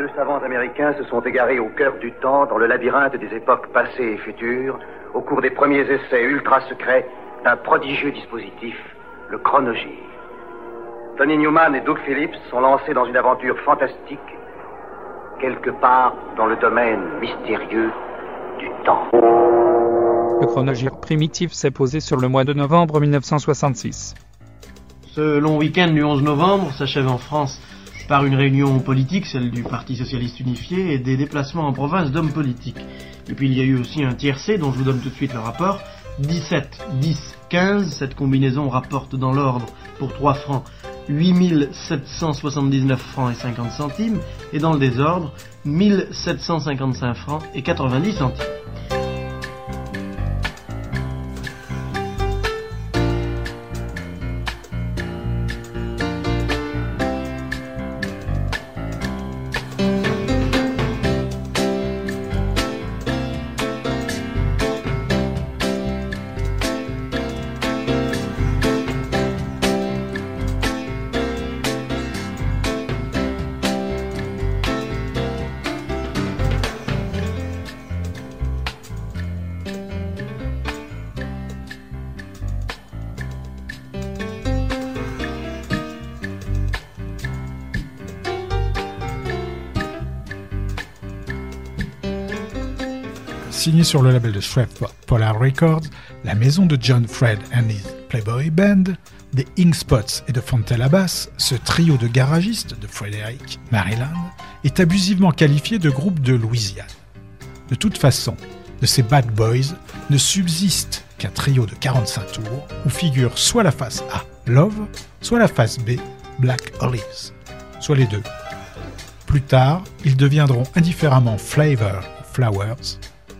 Deux savants américains se sont égarés au cœur du temps, dans le labyrinthe des époques passées et futures, au cours des premiers essais ultra secrets d'un prodigieux dispositif, le chronogire. Tony Newman et Doug Phillips sont lancés dans une aventure fantastique, quelque part dans le domaine mystérieux du temps. Le chronogire primitif s'est posé sur le mois de novembre 1966. Ce long week-end du 11 novembre s'achève en France par une réunion politique, celle du Parti Socialiste Unifié, et des déplacements en province d'hommes politiques. Et puis il y a eu aussi un tiercé dont je vous donne tout de suite le rapport. 17, 10, 15, cette combinaison rapporte dans l'ordre pour 3 francs 8779 francs et 50 centimes, et dans le désordre 1755 francs et 90 centimes. Polar Records, la maison de John Fred and his Playboy Band, des Inkspots et de Fontella Bass, ce trio de garagistes de Frederick, Maryland, est abusivement qualifié de groupe de Louisiane. De toute façon, de ces bad boys ne subsiste qu'un trio de 45 tours où figure soit la face A, Love, soit la face B, Black Olives, soit les deux. Plus tard, ils deviendront indifféremment Flavor Flowers,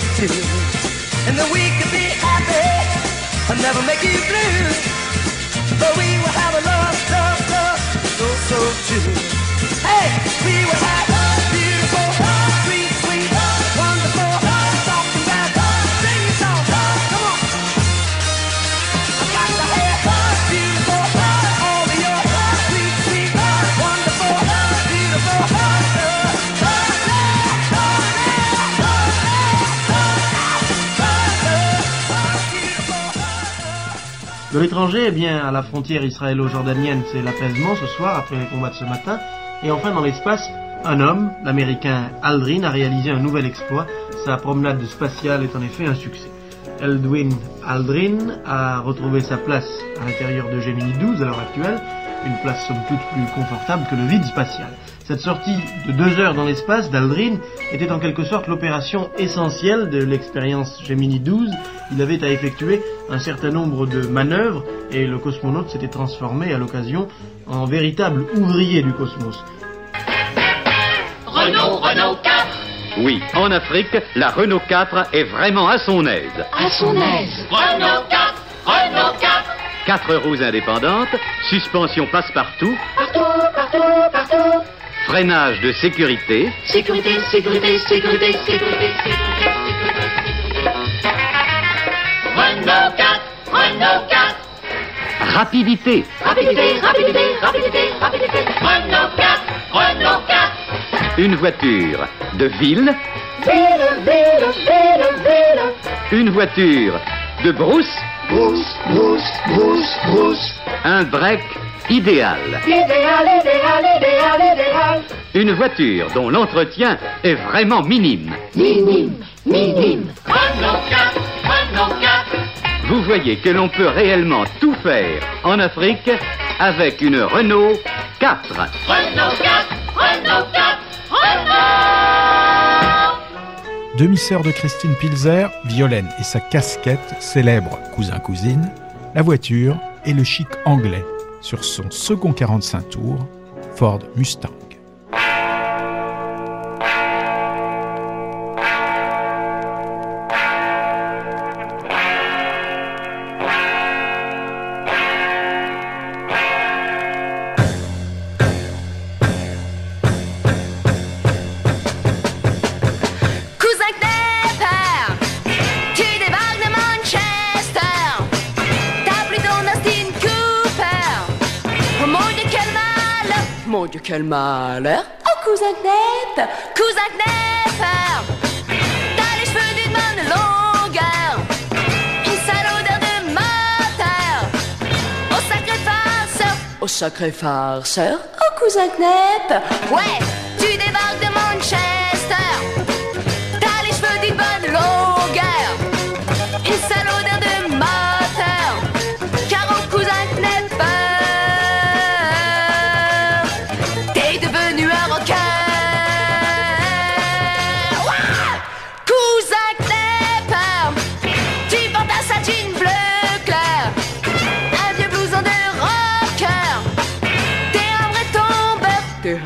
same too. And that we can be happy and never make you blue. But we will have a love, love, love, so, so true. Hey, we will have De l'étranger, eh bien, à la frontière israélo-jordanienne, c'est l'apaisement ce soir, après les combats de ce matin. Et enfin, dans l'espace, un homme, l'américain Aldrin, a réalisé un nouvel exploit. Sa promenade spatiale est en effet un succès. Eldwin Aldrin a retrouvé sa place à l'intérieur de Gemini 12 à l'heure actuelle, une place somme toute plus confortable que le vide spatial. Cette sortie de deux heures dans l'espace d'Aldrin était en quelque sorte l'opération essentielle de l'expérience Gemini 12. Il avait à effectuer un certain nombre de manœuvres et le cosmonaute s'était transformé à l'occasion en véritable ouvrier du cosmos. Renault, Renault 4 Oui, en Afrique, la Renault 4 est vraiment à son aise. à son aise. Renault 4 Renault 4 Quatre roues indépendantes, suspension passe-partout, Partout, partout, partout freinage de sécurité, Sécurité, sécurité, sécurité, sécurité, sécurité, sécurité. Renault 4 Renault 4 rapidité, Rapidité, rapidité, rapidité, rapidité Renault 4 Renault 4 Une voiture de ville. Ville, ville, ville, ville. Une voiture de brousse. Un break idéal. Idéal, idéal, idéal, idéal. Une voiture dont l'entretien est vraiment minime. Minime, minime. Renault 4, Renault 4. Vous voyez que l'on peut réellement tout faire en Afrique avec une Renault 4. Renault 4, Renault 4, Demi-sœur de Christine Pilzer, Violaine et sa casquette célèbre cousin-cousine, la voiture et le chic anglais sur son second 45 tours, Ford Mustang. Sacré farceur! Oh, cousin Knepper. Ouais, tu débarques de Manchester.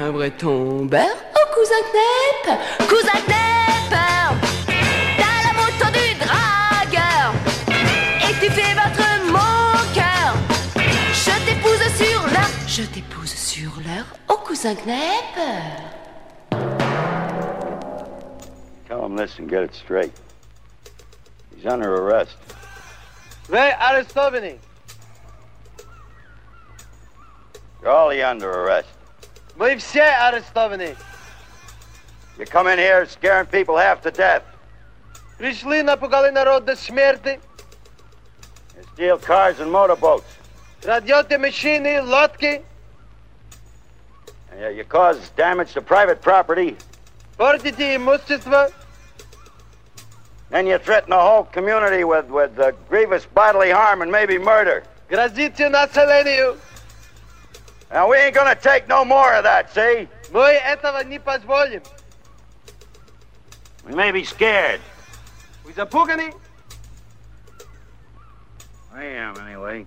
Un vrai tombeur Oh cousin Knepper Cousin Knepper T'as la moto du dragueur Et tu fais battre mon cœur Je t'épouse sur l'heure Je t'épouse sur l'heure Oh cousin Knepper Tell him this and get it straight. He's under arrest. Wy arestowani. You're all under arrest. Мы все арестованы. You come in here scaring people half to death. Пришли, напугали народ до смерти. You steal cars and motorboats. Крадете машины, лодки. And you- you cause damage to private property. Портите имущество. Then you threaten the whole community with, with uh, grievous bodily harm and maybe murder. Грозите населению. Now, we ain't gonna take no more of that, see? Мы этого не позволим. We may be scared. Вы запуганы? I am, anyway.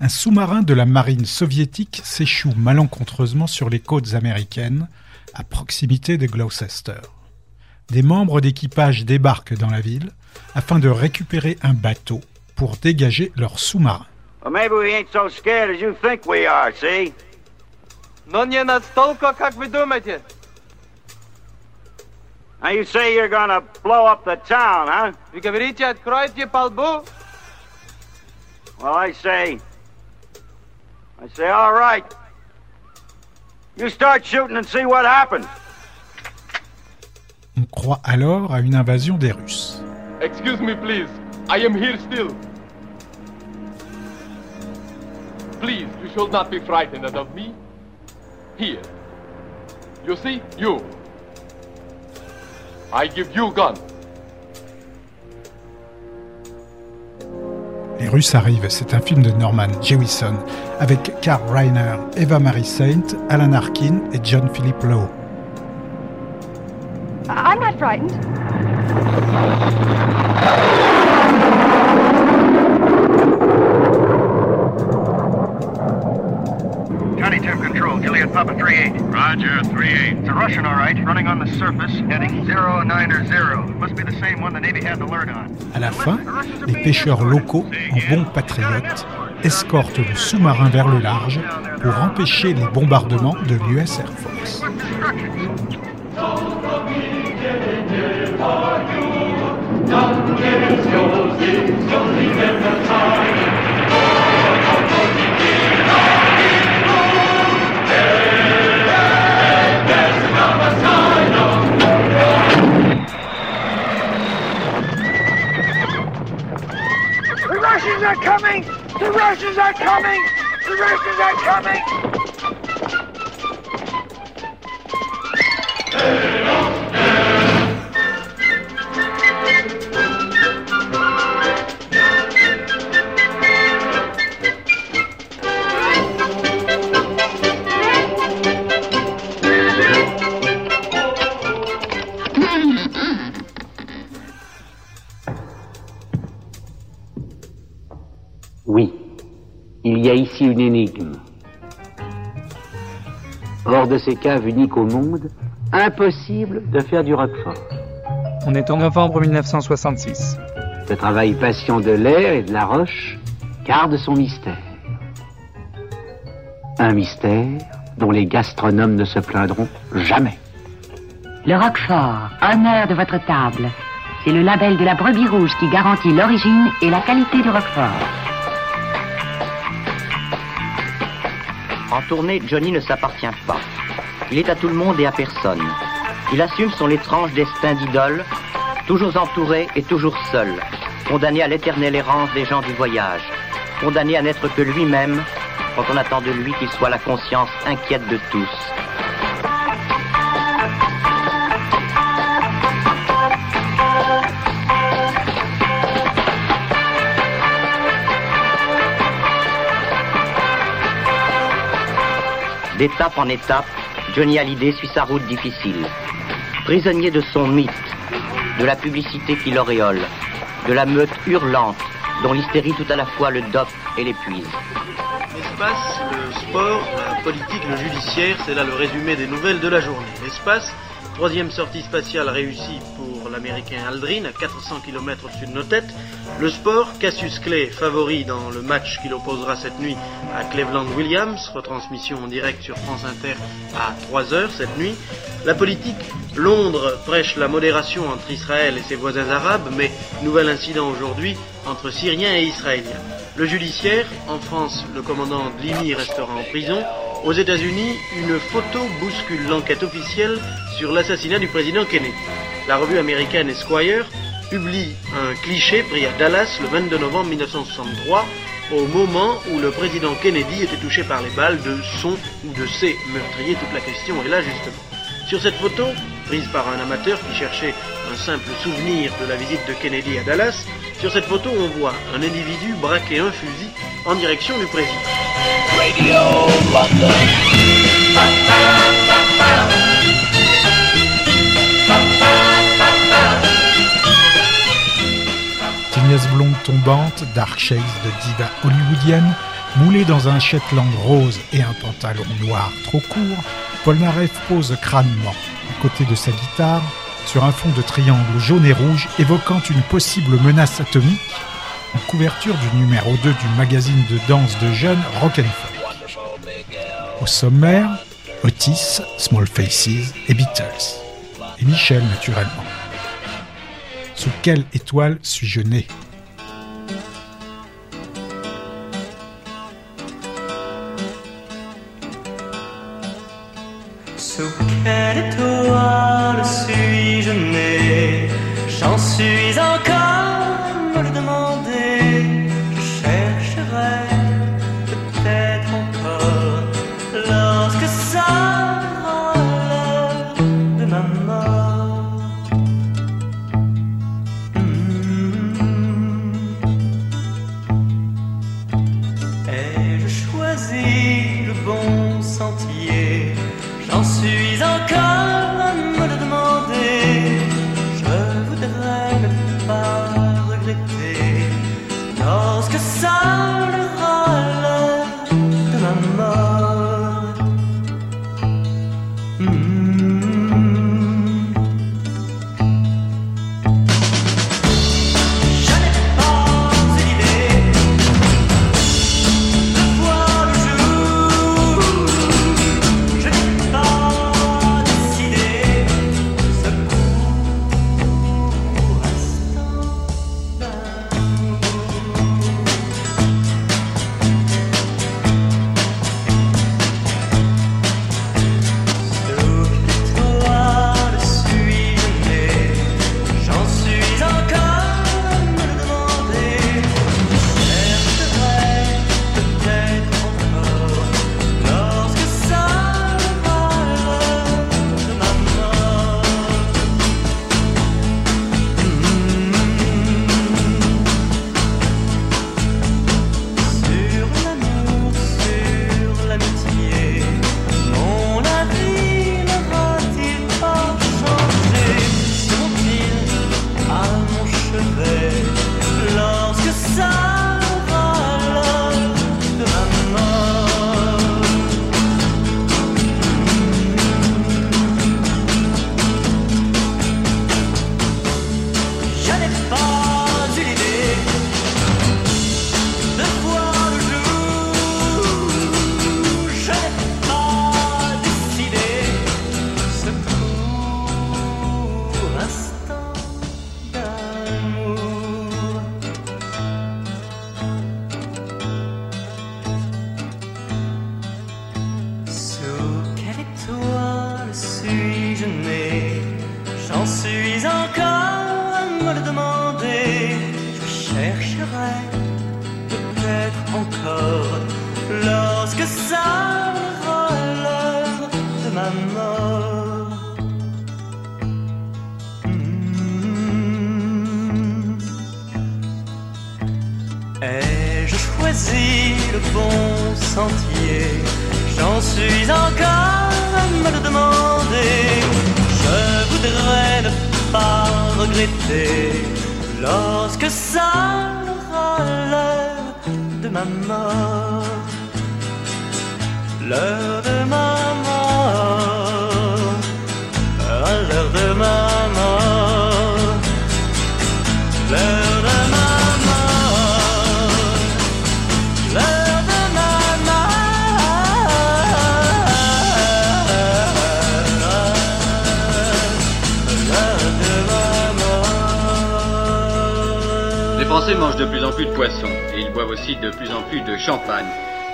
Un sous-marin de la marine soviétique s'échoue malencontreusement sur les côtes américaines, à proximité de Gloucester. Des membres d'équipage débarquent dans la ville afin de récupérer un bateau pour dégager leur sous-marin. Well, maybe we ain't so scared as you think we are, see? Но не настолько, как вы думаете. Now, you say you're gonna blow up the town, huh? Вы говорите, откройте полбу. Well, I say. I say, all right. You start shooting and see what happens. On croit alors à une invasion des Russes. Excuse me, please. I am here still. Please, you should not be frightened of me. Here. You see? You. I give you gun. Les Russes arrivent, c'est un film de Norman Jewison avec Carl Reiner, Eva Marie Saint, Alan Arkin et John Philip Lowe. I'm not frightened. Papa 3-8. Roger, 3-8. It's a Russian, all right, running on the surface, heading 090. Must be the same one the Navy had the alert on. À la fin, les pêcheurs locaux, en bons patriotes, escortent le sous-marin vers le large pour empêcher les bombardements de l'US Air Force. Russians are coming! The Russians are coming! The Russians are coming! Ici une énigme. Hors de ces caves uniques au monde, impossible de faire du roquefort. On est en novembre 1966. Le travail patient de l'air et de la roche garde son mystère. Un mystère dont les gastronomes ne se plaindront jamais. Le Roquefort, honneur de votre table. C'est le label de la brebis rouge qui garantit l'origine et la qualité du Roquefort. En tournée, Johnny ne s'appartient pas. Il est à tout le monde et à personne. Il assume son étrange destin d'idole, toujours entouré et toujours seul, condamné à l'éternelle errance des gens du voyage, condamné à n'être que lui-même quand on attend de lui qu'il soit la conscience inquiète de tous. D'étape en étape, Johnny Hallyday suit sa route difficile. Prisonnier de son mythe, de la publicité qui l'auréole, de la meute hurlante dont l'hystérie tout à la fois le dope et l'épuise. L'espace, le sport, la politique, le judiciaire, c'est là le résumé des nouvelles de la journée. L'espace, troisième sortie spatiale réussie pour l'américain Aldrin à 400 km au-dessus de nos têtes. Le sport, Cassius Clay, favori dans le match qu'il opposera cette nuit à Cleveland Williams, retransmission en direct sur France Inter à 3h cette nuit. La politique, Londres prêche la modération entre Israël et ses voisins arabes, mais nouvel incident aujourd'hui entre Syriens et Israéliens. Le judiciaire, en France, le commandant Dlimi restera en prison. Aux États-Unis, une photo bouscule l'enquête officielle sur l'assassinat du président Kennedy. La revue américaine Esquire publie un cliché pris à Dallas le 22 novembre 1963, au moment où le président Kennedy était touché par les balles de son ou de ses meurtriers. Toute la question est là justement. Sur cette photo, prise par un amateur qui cherchait un simple souvenir de la visite de Kennedy à Dallas, sur cette photo on voit un individu braquer un fusil en direction du président. Radio. Tignasse blonde tombante, dark shades de diva hollywoodienne, moulée dans un Shetland rose et un pantalon noir trop court, Polnareff pose crânement à côté de sa guitare sur un fond de triangle jaune et rouge évoquant une possible menace atomique en couverture du numéro 2 du magazine de danse de jeunes Rock'n'Folk. Au sommaire, Otis, Small Faces et Beatles. Et Michel, naturellement. Sous quelle étoile suis-je né? Sous quelle étoile Français mangent de plus en plus de poissons et ils boivent aussi de plus en plus de champagne.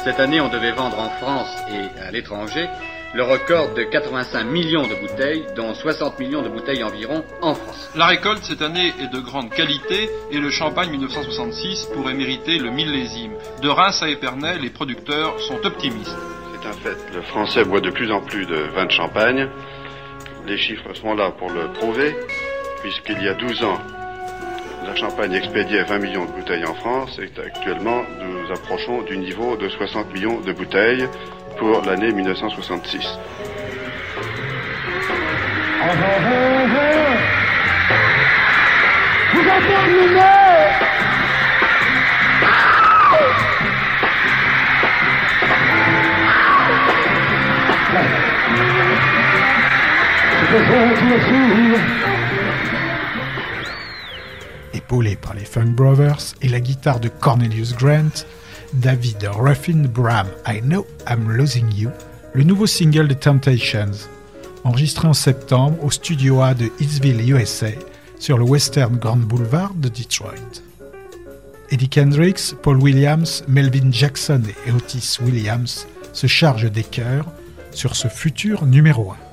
Cette année, on devait vendre en France et à l'étranger le record de 85 millions de bouteilles, dont 60 millions de bouteilles environ en France. La récolte cette année est de grande qualité et le champagne 1966 pourrait mériter le millésime. De Reims à Épernay, les producteurs sont optimistes. C'est un fait. Le français boit de plus en plus de vin de champagne. Les chiffres sont là pour le prouver, puisqu'il y a 12 ans, la champagne expédiait 20 millions de bouteilles en France et actuellement nous approchons du niveau de 60 millions de bouteilles pour l'année 1966. Vous avez terminé Épaulé par les Funk Brothers et la guitare de Cornelius Grant, David Ruffin Bram I Know I'm Losing You, le nouveau single de Temptations, enregistré en septembre au studio A de Hitsville, USA, sur le Western Grand Boulevard de Detroit. Eddie Kendricks, Paul Williams, Melvin Jackson et Otis Williams se chargent des chœurs sur ce futur numéro 1.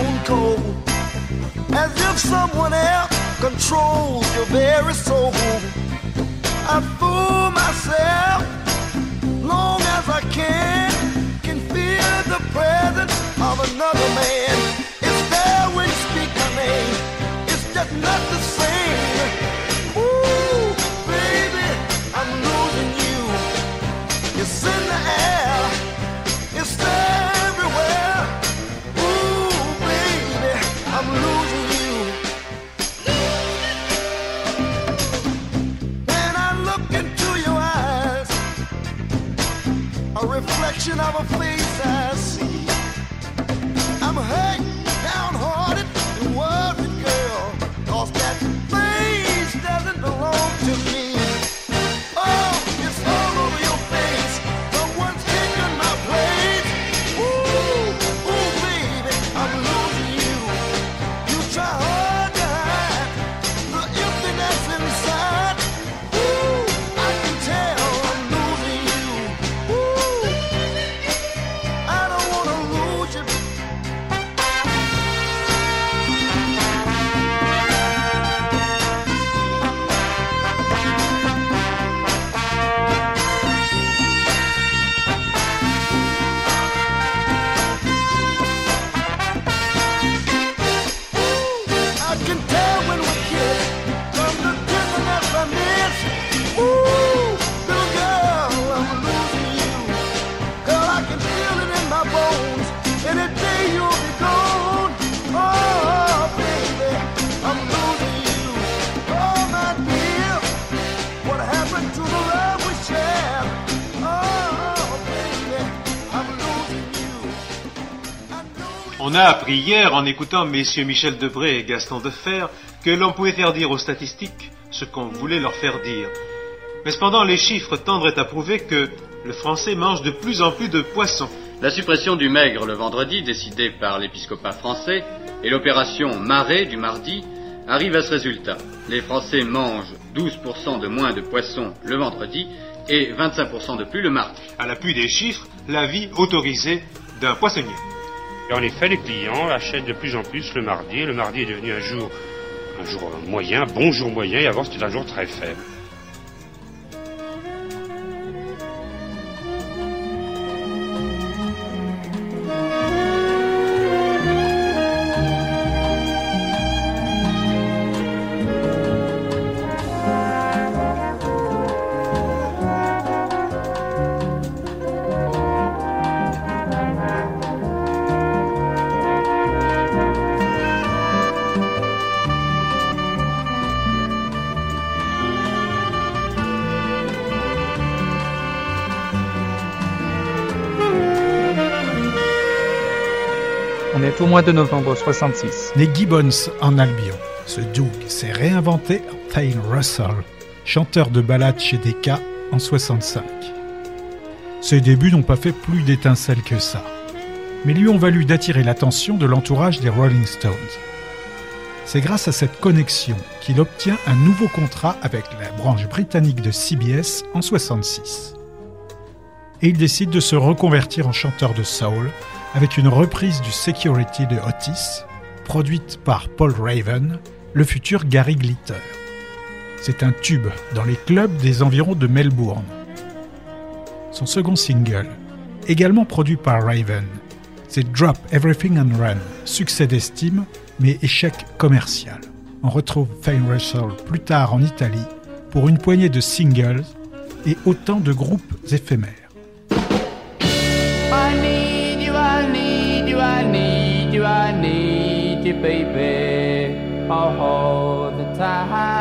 Grown cold. As if someone else controls your very soul. I fool myself long as I can. Can feel the presence of another man. It's there when you speak my name. It's just not the same. On a appris hier, en écoutant messieurs Michel Debré et Gaston Defer, que l'on pouvait faire dire aux statistiques ce qu'on voulait leur faire dire. Mais cependant, les chiffres tendraient à prouver que le français mange de plus en plus de poissons. La suppression du maigre le vendredi, décidée par l'épiscopat français, et l'opération marée du mardi arrivent à ce résultat. Les Français mangent 12% de moins de poissons le vendredi et 25% de plus le mardi. À l'appui des chiffres, l'avis autorisé d'un poissonnier. Et en effet, les clients achètent de plus en plus le mardi. Le mardi est devenu un jour un jour moyen, bon jour moyen, et avant c'était un jour très faible. De novembre 66. Né Gibbons en Albion, ce Doug s'est réinventé en Thane Russell, chanteur de ballades chez Decca en 65. Ses débuts n'ont pas fait plus d'étincelles que ça, mais lui ont valu d'attirer l'attention de l'entourage des Rolling Stones. C'est grâce à cette connexion qu'il obtient un nouveau contrat avec la branche britannique de CBS en 66. Et il décide de se reconvertir en chanteur de soul avec une reprise du Security de Otis, produite par Paul Raven, le futur Gary Glitter. C'est un tube dans les clubs des environs de Melbourne. Son second single, également produit par Raven, c'est Drop Everything and Run, succès d'estime, mais échec commercial. On retrouve Fane Russell plus tard en Italie pour une poignée de singles et autant de groupes éphémères. You, baby, all the time.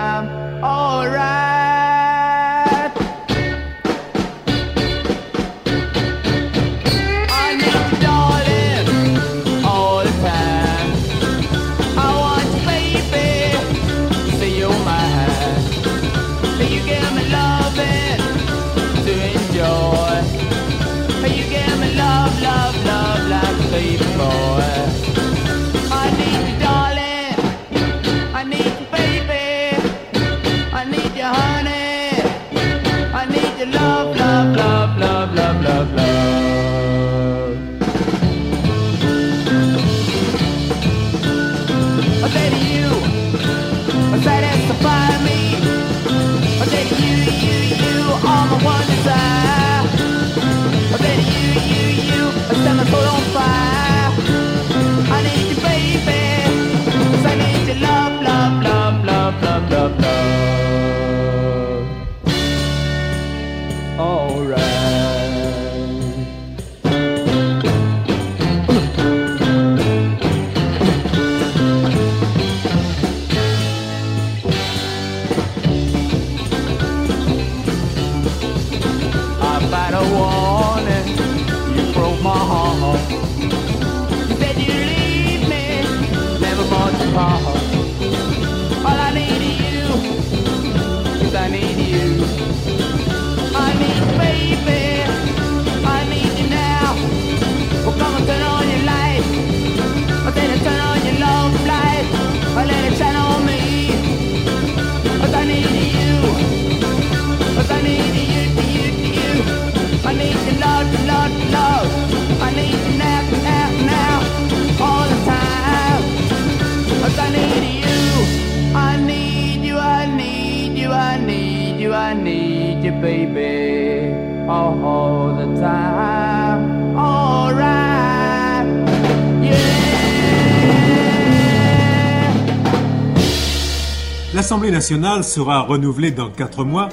L'Assemblée nationale sera renouvelée dans quatre mois.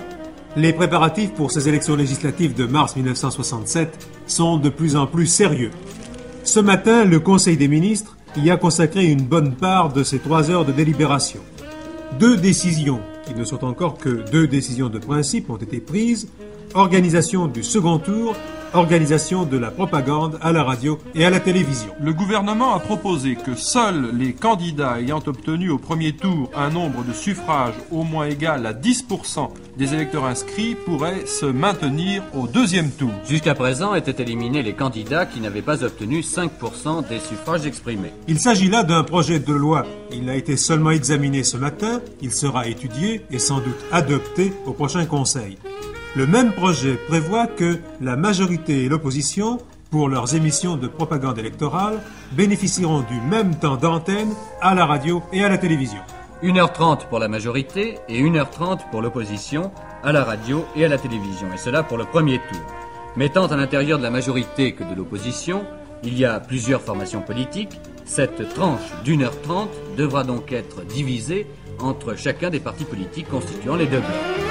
Les préparatifs pour ces élections législatives de mars 1967 sont de plus en plus sérieux. Ce matin, le Conseil des ministres y a consacré une bonne part de ses trois heures de délibération. Deux décisions, qui ne sont encore que deux décisions de principe, ont été prises. Organisation du second tour, organisation de la propagande à la radio et à la télévision. Le gouvernement a proposé que seuls les candidats ayant obtenu au premier tour un nombre de suffrages au moins égal à 10% des électeurs inscrits pourraient se maintenir au deuxième tour. Jusqu'à présent étaient éliminés les candidats qui n'avaient pas obtenu 5% des suffrages exprimés. Il s'agit là d'un projet de loi. Il a été seulement examiné ce matin, il sera étudié et sans doute adopté au prochain Conseil. Le même projet prévoit que la majorité et l'opposition, pour leurs émissions de propagande électorale, bénéficieront du même temps d'antenne à la radio et à la télévision. 1h30 pour la majorité et 1h30 pour l'opposition à la radio et à la télévision, et cela pour le premier tour. Mais tant à l'intérieur de la majorité que de l'opposition, il y a plusieurs formations politiques. Cette tranche d'une heure trente devra donc être divisée entre chacun des partis politiques constituant les deux blocs.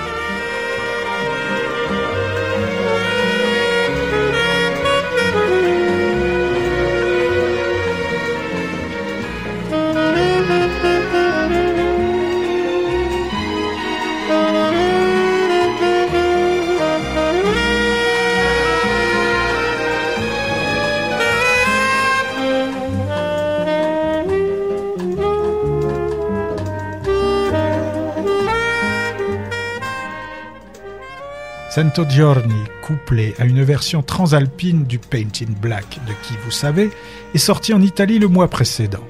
Cento Giorni, couplé à une version transalpine du Paint in Black de qui vous savez, est sorti en Italie le mois précédent.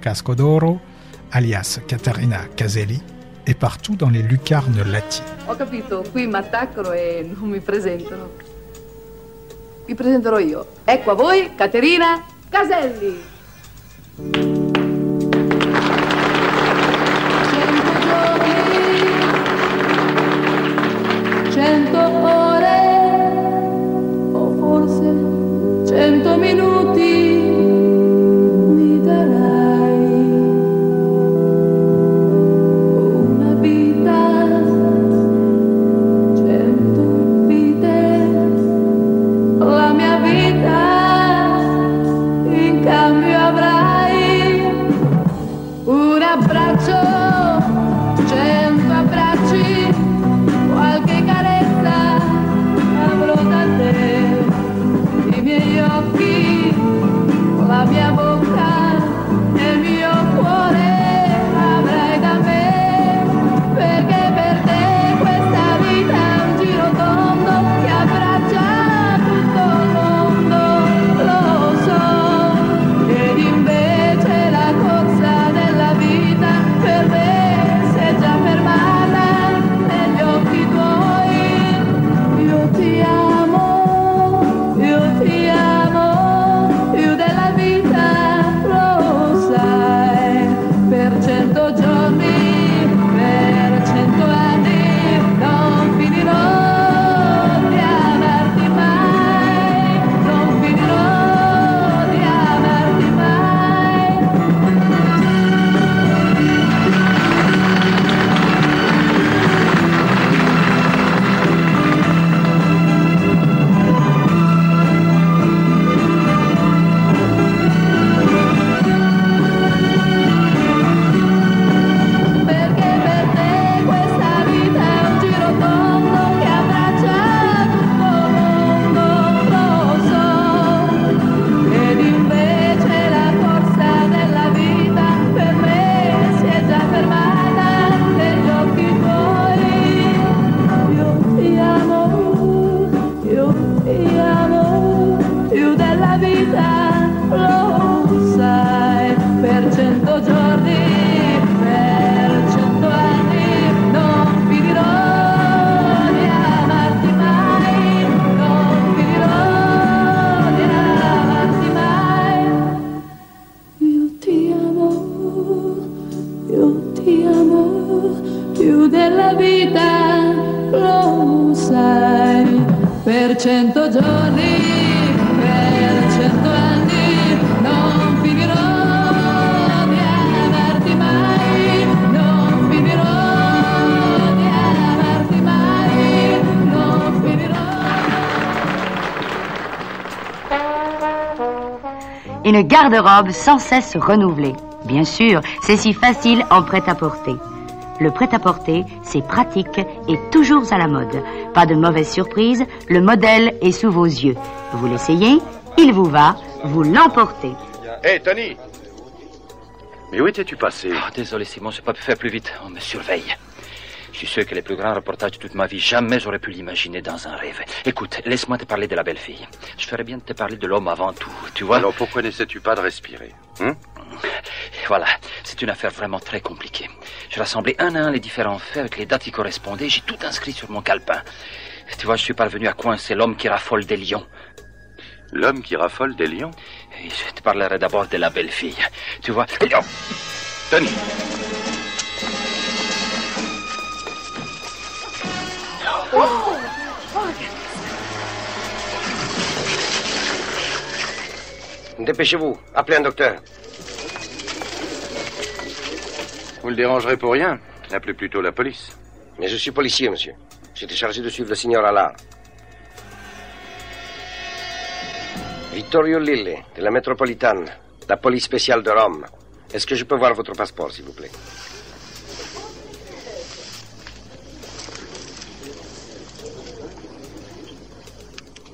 Casco d'Oro, alias Caterina Caselli, est partout dans les lucarnes latines. Ho capito, qui mi attaccano e non mi presentano. Vi presenterò io. Ecco a voi Caterina Caselli. Garde-robe sans cesse renouvelée. Bien sûr, c'est si facile en prêt-à-porter. Le prêt-à-porter, c'est pratique et toujours à la mode. Pas de mauvaise surprise, le modèle est sous vos yeux. Vous l'essayez, il vous va, vous l'emportez. Hé, Tony Mais où étais-tu passé? Ah, désolé Simon, j'ai pas pu faire plus vite. On me surveille. Je suis sûr que les plus grands reportages de toute ma vie, jamais j'aurais pu l'imaginer dans un rêve. Écoute, laisse-moi te parler de la belle fille. Je ferais bien de te parler de l'homme avant tout, tu vois Alors pourquoi n'essaies-tu pas de respirer hein? Voilà, c'est une affaire vraiment très compliquée. J'ai rassemblé un à un les différents faits avec les dates qui correspondaient. J'ai tout inscrit sur mon calepin. Tu vois, je suis parvenu à coincer l'homme qui raffole des lions. L'homme qui raffole des lions? Je te parlerai d'abord de la belle fille. Tu vois... Dépêchez-vous, appelez un docteur. Vous le dérangerez pour rien. Appelez plutôt la police. Mais je suis policier, monsieur. J'étais chargé de suivre le signor Allard. Vittorio Lille de la Metropolitane, la police spéciale de Rome. Est-ce que je peux voir votre passeport, s'il vous plaît?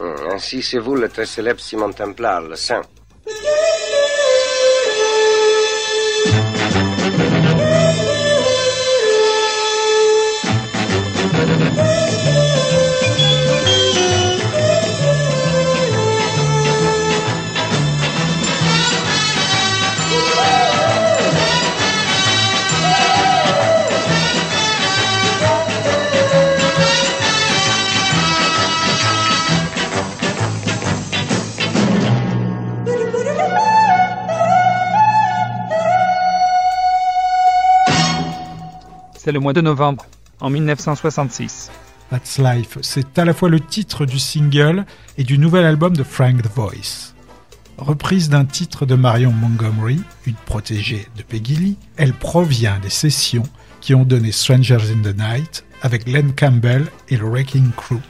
Ainsi, c'est vous le très célèbre Simon Templar, le saint. Le mois de novembre, en 1966. That's Life, c'est à la fois le titre du single et du nouvel album de Frank the Voice. Reprise d'un titre de Marion Montgomery, une protégée de Peggy Lee, elle provient des sessions qui ont donné Strangers in the Night avec Len Campbell et le Wrecking Crew.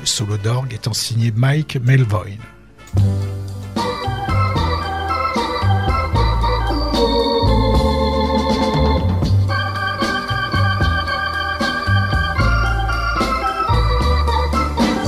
Le solo d'orgue étant signé Mike Melvoin.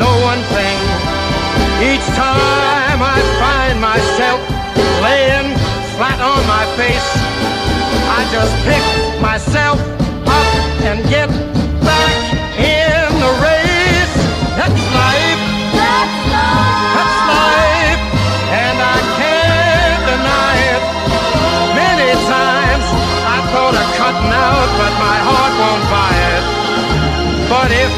Know one thing. Each time I find myself laying flat on my face, I just pick myself up and get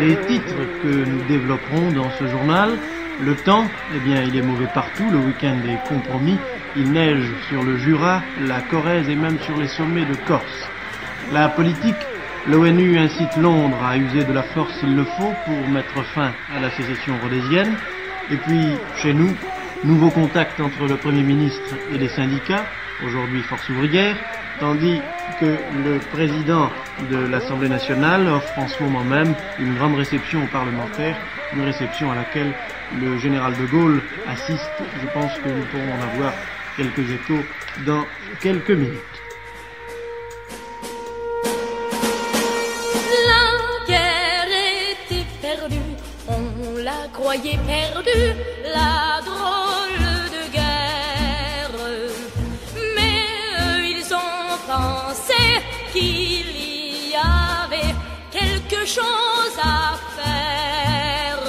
Les titres que nous développerons dans ce journal, le temps, eh bien, il est mauvais partout, le week-end est compromis, il neige sur le Jura, la Corrèze et même sur les sommets de Corse. La politique, l'ONU incite Londres à user de la force s'il le faut pour mettre fin à la sécession rhodésienne. Et puis, chez nous, nouveau contact entre le Premier ministre et les syndicats, aujourd'hui force ouvrière, tandis que le président de l'Assemblée nationale offre en ce moment même une grande réception aux parlementaires, une réception à laquelle le général de Gaulle assiste. Je pense que nous pourrons en avoir quelques échos dans quelques minutes. La était perdue, on la croyait perdue, la drôle quelque chose à faire.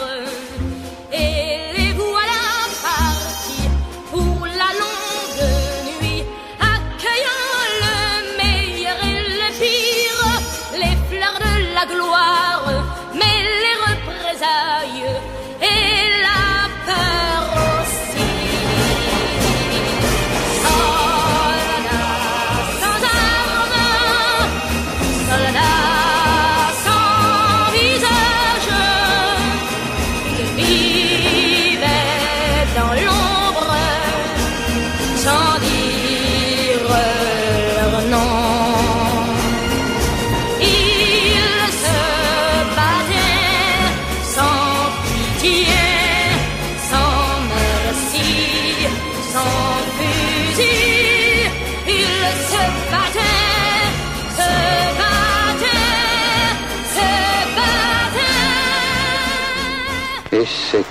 Et les voilà partis pour la longue nuit, accueillant le meilleur et le pire, les fleurs de la gloire,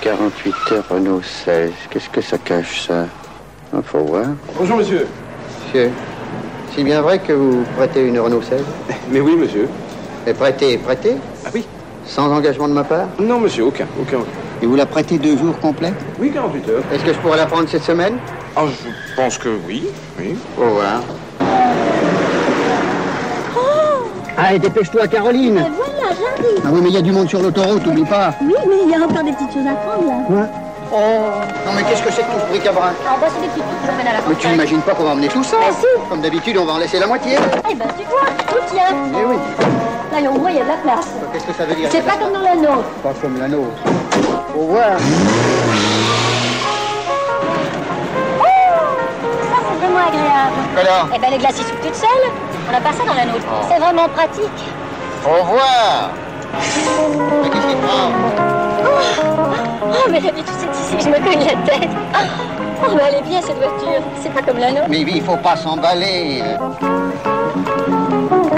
48 heures Renault 16. Qu'est-ce que ça cache, ça? Il faut voir. Bonjour, monsieur. Monsieur, c'est bien vrai que vous prêtez une Renault 16 Mais oui, monsieur. Et prêtez, prêtez? Ah oui Sans engagement de ma part? Non, monsieur, aucun, aucun. Et vous la prêtez deux jours complets? Oui, 48 heures. Est-ce que je pourrais la prendre cette semaine? Ah, je pense que oui, oui. Au revoir. Allez, dépêche-toi, Caroline. Ah oui, mais il y a du monde sur l'autoroute, oublie pas. Oui, mais il y a encore des petites choses à prendre là. Quoi Oh Non, mais qu'est-ce que c'est que tout ce bric-à-brac Ah bah c'est des petits trucs que j'emmène à la Mais tu n'imagines pas qu'on va emmener tout ça Mais si. Comme d'habitude, on va en laisser la moitié. Eh ben tu vois, tout tient. Eh oui. Là, on voit, il y a de la place. Qu'est-ce que ça veut dire C'est pas comme dans la nôtre. Pas comme la nôtre. Au revoir. Oh Ça, c'est vraiment agréable. Alors Eh ben les glacis sont toutes seules. On n'a pas ça dans la nôtre. Oh. C'est vraiment pratique. Au revoir. Mais qu'est-ce qui te prend Oh, mais d'habitude c'est ici que je me cogne la tête. Oh, mais elle est bien cette voiture. C'est pas comme la nôtre. Mais il faut pas s'emballer.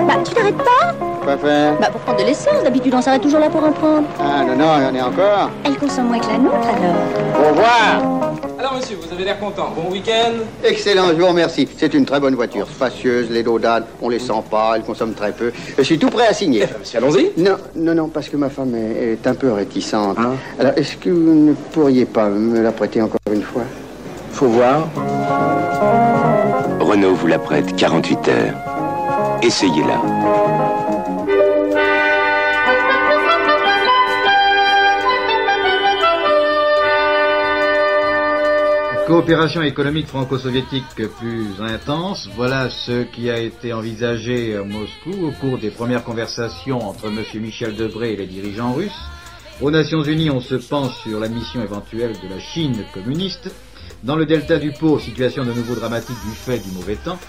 Bah, tu t'arrêtes pas Quoi faire? Bah, pour prendre de l'essence. D'habitude, on s'arrête toujours là pour en prendre. Ah non, non, il y en a encore. Elle consomme moins que la nôtre alors. Au revoir. Alors, monsieur, vous avez l'air content. Bon week-end Excellent, je vous remercie. C'est une très bonne voiture, spacieuse, les dodades, on les sent pas, elle consomme très peu. Je suis tout prêt à signer. monsieur, allons-y. Non, non, non, parce que ma femme est, est un peu réticente. Alors, est-ce que vous ne pourriez pas me la prêter encore une fois? Faut voir. Renault vous la prête 48 heures. Essayez-la. Coopération économique franco-soviétique plus intense, voilà ce qui a été envisagé à Moscou au cours des premières conversations entre M. Michel Debré et les dirigeants russes. Aux Nations Unies, on se penche sur la mission éventuelle de la Chine communiste. Dans le delta du Pô, situation de nouveau dramatique du fait du mauvais temps.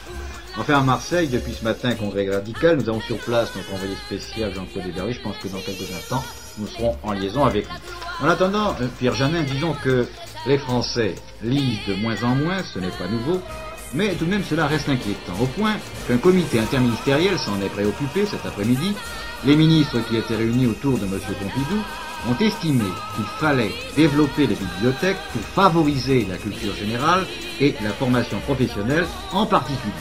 Enfin, à Marseille, depuis ce matin, congrès radical, nous avons sur place notre envoyé spécial Jean-Claude Héberry. Je pense que dans quelques instants, nous serons en liaison avec lui. En attendant, euh, Pierre Janin, disons que les Français lisent de moins en moins, ce n'est pas nouveau, mais tout de même cela reste inquiétant, au point qu'un comité interministériel s'en est préoccupé cet après-midi. Les ministres qui étaient réunis autour de M. Pompidou ont estimé qu'il fallait développer les bibliothèques pour favoriser la culture générale et la formation professionnelle en particulier.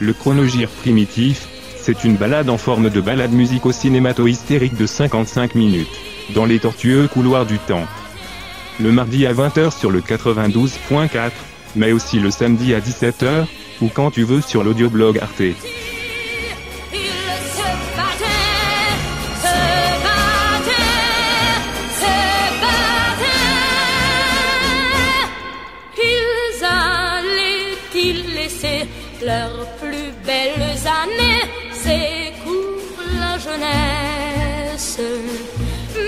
Le chronogire primitif, c'est une balade en forme de balade musico-cinémato-hystérique de 55 minutes, dans les tortueux couloirs du temps. Le mardi à 20h sur le 92.4, mais aussi le samedi à 17h, ou quand tu veux sur l'audioblog Arte. leurs plus belles années?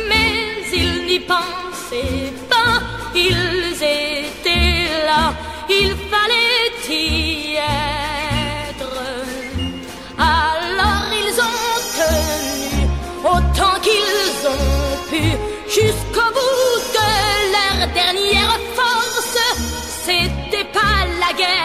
Mais ils n'y pensaient pas, ils étaient là, il fallait y être. Alors ils ont tenu autant qu'ils ont pu jusqu'au bout de leur dernière force. C'était pas la guerre,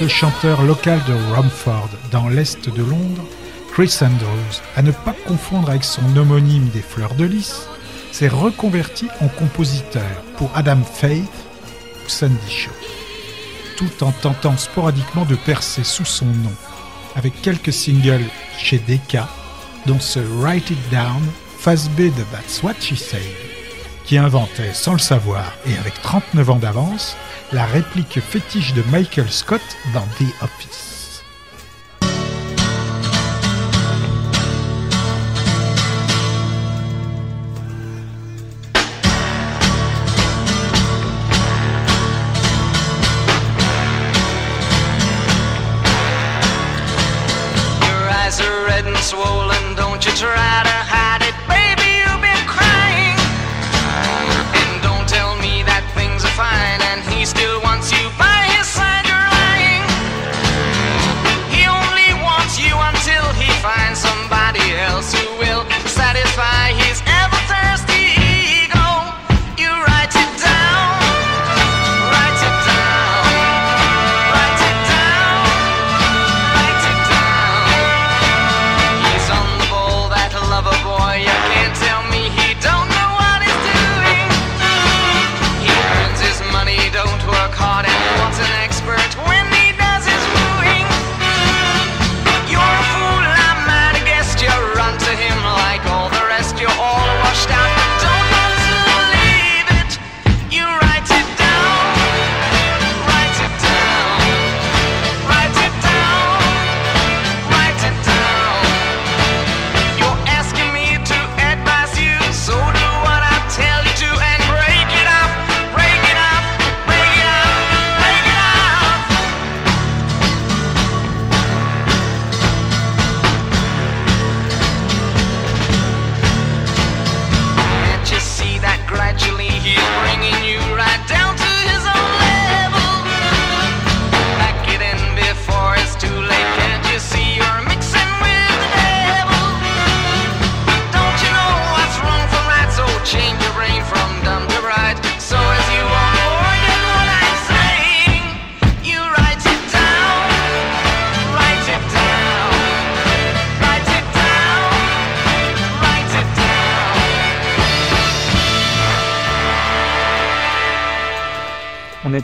sans Ex-chanteur local de Romford, dans l'est de Londres, Chris Andrews, à ne pas confondre avec son homonyme des Fleurs de Lys, s'est reconverti en compositeur pour Adam Faith ou Sandy Shaw, tout en tentant sporadiquement de percer sous son nom, avec quelques singles chez Decca, dont ce Write It Down, face B de That's What She Said, qui inventait, sans le savoir et avec 39 ans d'avance, la réplique fétiche de Michael Scott dans The Office.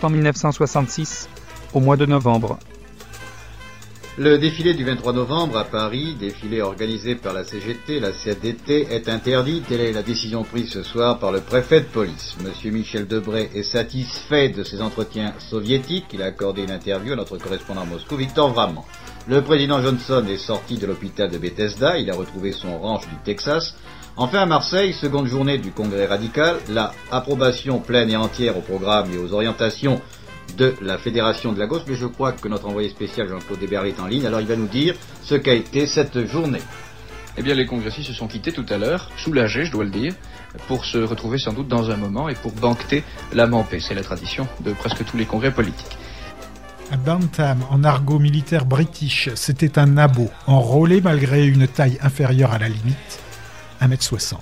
En 1966, au mois de novembre. Le défilé du 23 novembre à Paris, défilé organisé par la CGT, la CFDT, est interdit. Telle est la décision prise ce soir par le préfet de police. Monsieur Michel Debré est satisfait de ses entretiens soviétiques. Il a accordé une interview à notre correspondant à Moscou, Victor Vraman. Le président Johnson est sorti de l'hôpital de Bethesda. Il a retrouvé son ranch du Texas. Enfin à Marseille, seconde journée du Congrès radical, la approbation pleine et entière au programme et aux orientations de la Fédération de la gauche, mais je crois que notre envoyé spécial Jean-Claude Desberry est en ligne, alors il va nous dire ce qu'a été cette journée. Eh bien, les congressistes se sont quittés tout à l'heure, soulagés, je dois le dire, pour se retrouver sans doute dans un moment et pour banqueter l'âme en paix. C'est la tradition de presque tous les congrès politiques. Un bantam en argot militaire british, c'était un nabot, enrôlé malgré une taille inférieure à la limite, 1m60.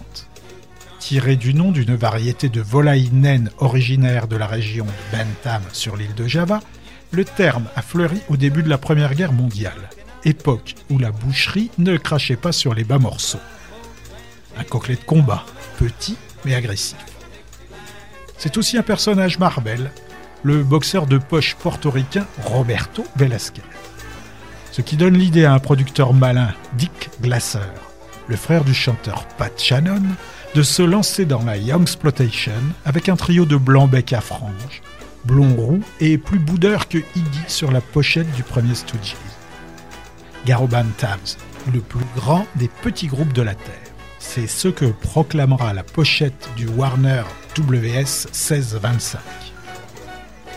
Tiré du nom d'une variété de volaille naine originaire de la région de Bantam sur l'île de Java, le terme a fleuri au début de la Première Guerre mondiale, époque où la boucherie ne crachait pas sur les bas morceaux. Un coquelet de combat, petit mais agressif. C'est aussi un personnage Marvel, le boxeur de poche portoricain Roberto Velasquez. Ce qui donne l'idée à un producteur malin, Dick Glasser, le frère du chanteur Pat Shannon, de se lancer dans la Young Exploitation avec un trio de blancs bec à franges, blonds roux et plus boudeurs que Iggy sur la pochette du premier Stooges. Garobantabs, le plus grand des petits groupes de la Terre. C'est ce que proclamera la pochette du Warner WS 1625.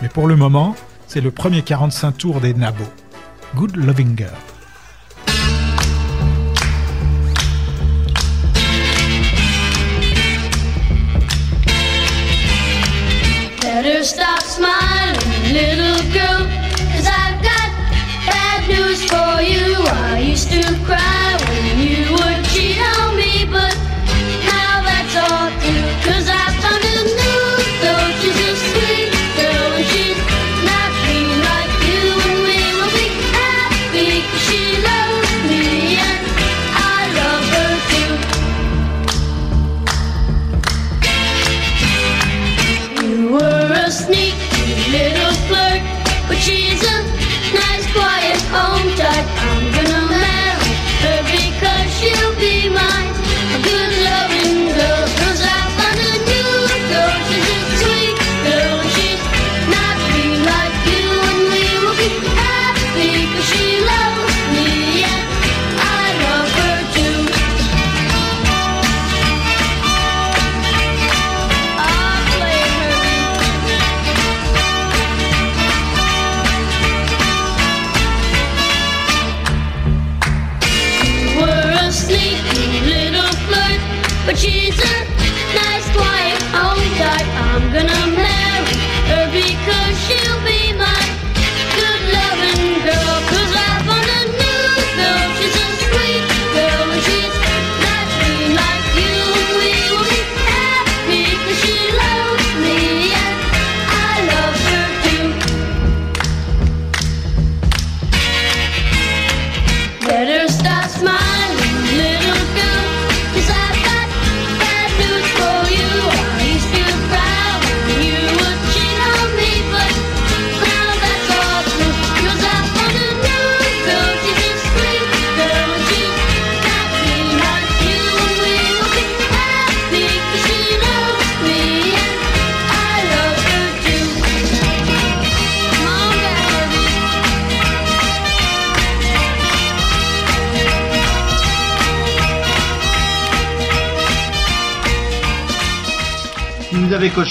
Mais pour le moment, c'est le premier 45 tours des Nabos. Good Loving Girl. Stop smiling, little girl, cause I've got bad news for you. I used to cry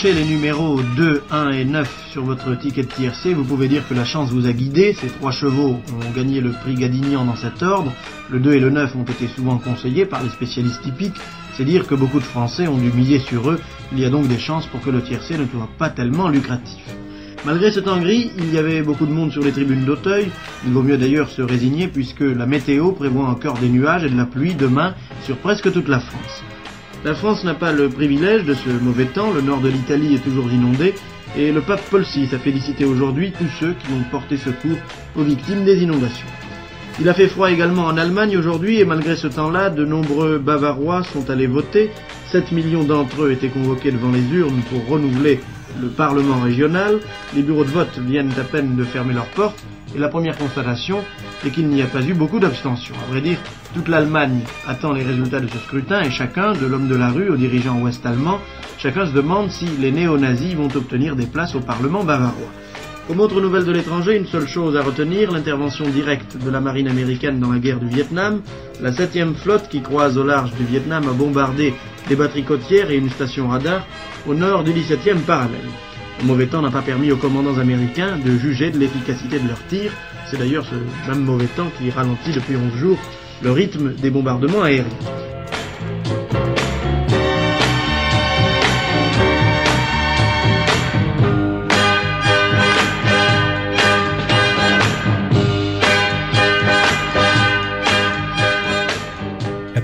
les numéros 2, 1 et 9 sur votre ticket de vous pouvez dire que la chance vous a guidé. Ces trois chevaux ont gagné le prix Gadignan dans cet ordre. Le 2 et le 9 ont été souvent conseillés par les spécialistes typiques. C'est dire que beaucoup de Français ont dû miser sur eux. Il y a donc des chances pour que le tiercé ne soit pas tellement lucratif. Malgré ce temps gris, il y avait beaucoup de monde sur les tribunes d'Auteuil. Il vaut mieux d'ailleurs se résigner puisque la météo prévoit encore des nuages et de la pluie demain sur presque toute la France. La France n'a pas le privilège de ce mauvais temps, le nord de l'Italie est toujours inondé, et le pape Paul VI a félicité aujourd'hui tous ceux qui ont porté secours aux victimes des inondations. Il a fait froid également en Allemagne aujourd'hui, et malgré ce temps-là, de nombreux Bavarois sont allés voter. 7 millions d'entre eux étaient convoqués devant les urnes pour renouveler le Parlement régional. Les bureaux de vote viennent à peine de fermer leurs portes, et la première constatation est qu'il n'y a pas eu beaucoup d'abstention. À vrai dire, toute l'Allemagne attend les résultats de ce scrutin et chacun, de l'homme de la rue au dirigeant ouest-allemand, chacun se demande si les néo-nazis vont obtenir des places au Parlement bavarois. Comme autre nouvelle de l'étranger, une seule chose à retenir, l'intervention directe de la marine américaine dans la guerre du Vietnam. La 7e flotte qui croise au large du Vietnam a bombardé des batteries côtières et une station radar au nord du 17e parallèle. Le mauvais temps n'a pas permis aux commandants américains de juger de l'efficacité de leurs tirs. C'est d'ailleurs ce même mauvais temps qui ralentit depuis 11 jours le rythme des bombardements aériens.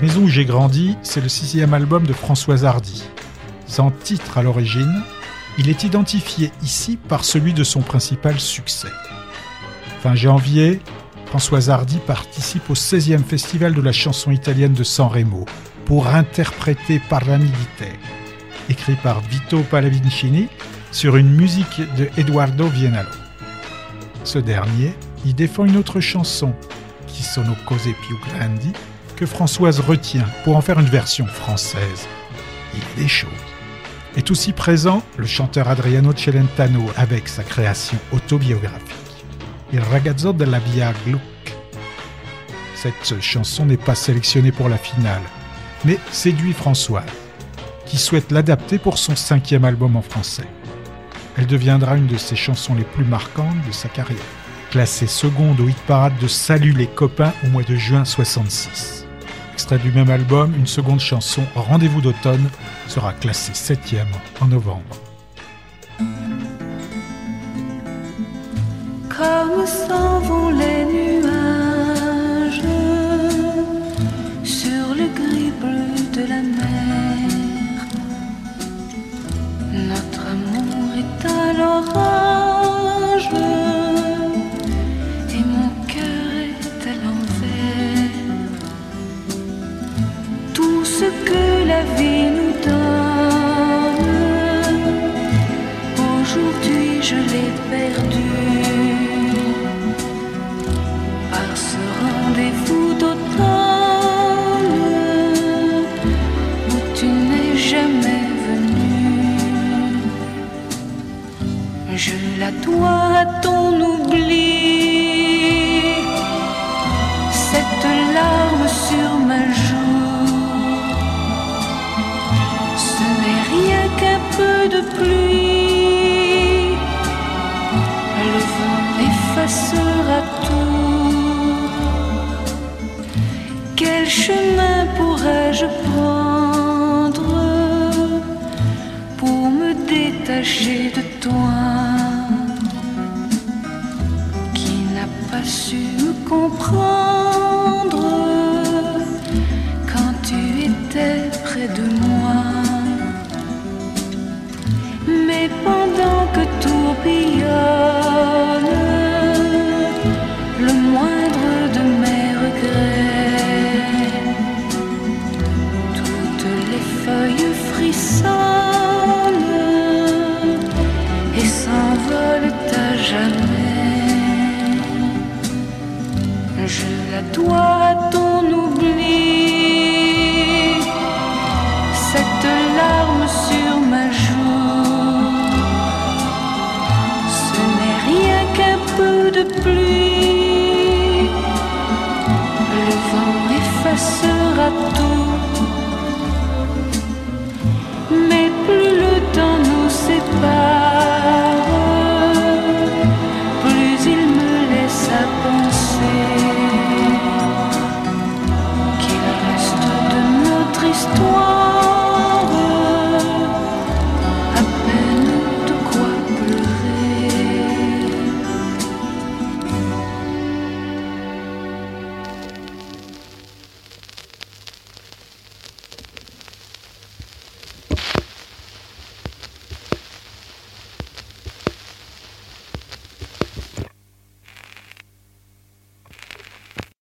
Maison où j'ai grandi, c'est le sixième album de Françoise Hardy. Sans titre à l'origine, il est identifié ici par celui de son principal succès. Fin janvier, Françoise Hardy participe au 16e festival de la chanson italienne de San Remo pour interpréter Parla Militaire, écrit par Vito Pallavincini sur une musique de Eduardo Viennalo. Ce dernier y défend une autre chanson, Qui sono cose più grandi, que Françoise retient pour en faire une version française. Il est des choses. Est aussi présent le chanteur Adriano Celentano avec sa création autobiographique, Il ragazzo della Via Gluck. cette chanson n'est pas sélectionnée pour la finale, mais séduit Françoise, qui souhaite l'adapter pour son cinquième album en français. Elle deviendra une de ses chansons les plus marquantes de sa carrière, classée seconde au hit parade de Salut les copains au mois de juin 66. Extrait du même album, une seconde chanson, Rendez-vous d'automne, sera classée septième en novembre. Chemin pourrais-je prendre pour me détacher de toi qui n'a pas su me comprendre?